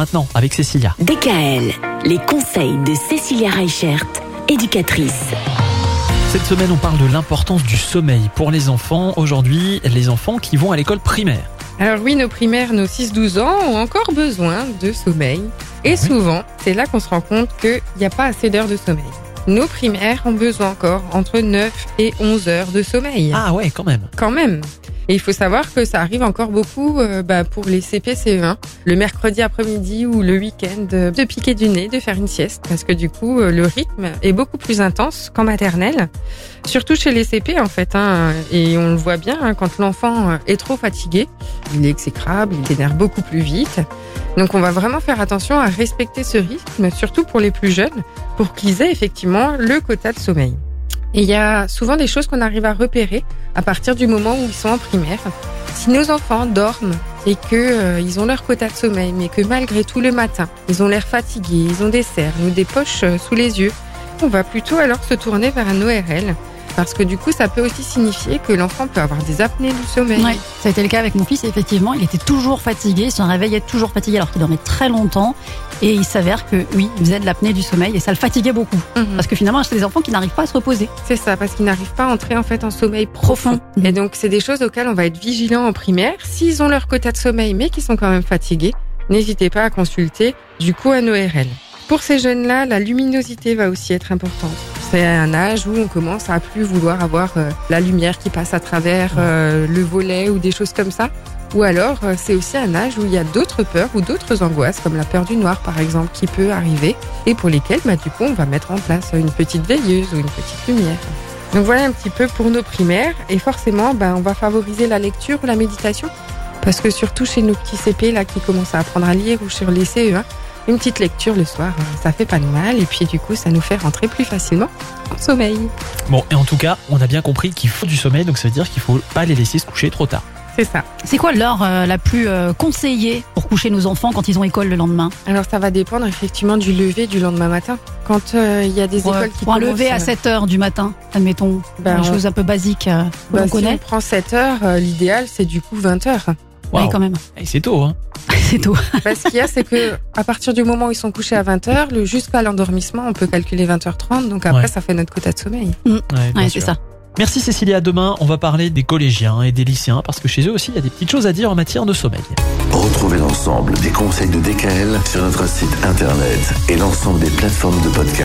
maintenant avec Cécilia. DKL, les conseils de Cécilia Reichert, éducatrice. Cette semaine, on parle de l'importance du sommeil pour les enfants. Aujourd'hui, les enfants qui vont à l'école primaire. Alors oui, nos primaires, nos 6-12 ans ont encore besoin de sommeil. Et Oui. souvent, c'est là qu'on se rend compte qu'il n'y a pas assez d'heures de sommeil. Nos primaires ont besoin encore entre 9 et 11 heures de sommeil. Ah ouais, quand même. Quand même. Et il faut savoir que ça arrive encore beaucoup euh, bah, pour les CP, CE1, le mercredi après-midi ou le week-end, euh, de piquer du nez, de faire une sieste, parce que du coup, euh, le rythme est beaucoup plus intense qu'en maternelle, surtout chez les CP en fait. Hein, et on le voit bien, hein, quand l'enfant est trop fatigué, il est exécrable, il énerve beaucoup plus vite. Donc on va vraiment faire attention à respecter ce rythme, surtout pour les plus jeunes, pour qu'ils aient effectivement le quota de sommeil. Et il y a souvent des choses qu'on arrive à repérer à partir du moment où ils sont en primaire. Si nos enfants dorment et que euh, ils ont leur quota de sommeil, mais que malgré tout le matin, ils ont l'air fatigués, ils ont des cernes ou des poches euh, sous les yeux, on va plutôt alors se tourner vers un ORL. Parce que du coup, ça peut aussi signifier que l'enfant peut avoir des apnées du sommeil. Ouais, ça a été le cas avec mon fils. Effectivement, il était toujours fatigué, il se réveillait toujours fatigué alors qu'il dormait très longtemps. Et il s'avère que oui, il faisait de l'apnée du sommeil et ça le fatiguait beaucoup. Mhm. Parce que finalement, c'est des enfants qui n'arrivent pas à se reposer. C'est ça, parce qu'ils n'arrivent pas à entrer en fait en sommeil profond. Mhm. Et donc, c'est des choses auxquelles on va être vigilant en primaire. S'ils ont leur quota de sommeil, mais qui sont quand même fatigués, n'hésitez pas à consulter du coup un ORL. Pour ces jeunes-là, la luminosité va aussi être importante. C'est un âge où on commence à plus vouloir avoir euh, la lumière qui passe à travers euh, le volet ou des choses comme ça. Ou alors, euh, c'est aussi un âge où il y a d'autres peurs ou d'autres angoisses, comme la peur du noir par exemple, qui peut arriver, et pour lesquelles, bah, du coup, on va mettre en place une petite veilleuse ou une petite lumière. Donc voilà un petit peu pour nos primaires, et forcément, bah, on va favoriser la lecture ou la méditation, parce que surtout chez nos petits CP là qui commencent à apprendre à lire ou sur les CE1, une petite lecture le soir, euh, ça fait pas de mal, et puis du coup, ça nous fait rentrer plus facilement en sommeil. Bon, et en tout cas, on a bien compris qu'il faut du sommeil, donc ça veut dire qu'il faut pas les laisser se coucher trop tard. C'est ça. C'est quoi l'heure euh, la plus euh, conseillée pour coucher nos enfants quand ils ont école le lendemain? Alors ça va dépendre effectivement du lever du lendemain matin. Quand euh, il y a des Pour, écoles qui pour un commencent, lever à euh, 7 heures du matin, admettons. Ben, une on- chose un peu basique euh, que bah, l'on si on connaît. prend 7 heures, euh, l'idéal c'est du coup 20 heures. Oui, quand même. Et c'est tôt, hein. C'est tout. Bah, ce qu'il y a, c'est que à partir du moment où ils sont couchés à 20 heures, le jusqu'à l'endormissement, on peut calculer 20h30. Donc après, Ouais. ça fait notre quota de sommeil. Ouais, bien Ouais, sûr. c'est ça. Merci Cécilia. Demain, on va parler des collégiens et des lycéens parce que chez eux aussi, il y a des petites choses à dire en matière de sommeil. Retrouvez l'ensemble des conseils de DKL sur notre site internet et l'ensemble des plateformes de podcast.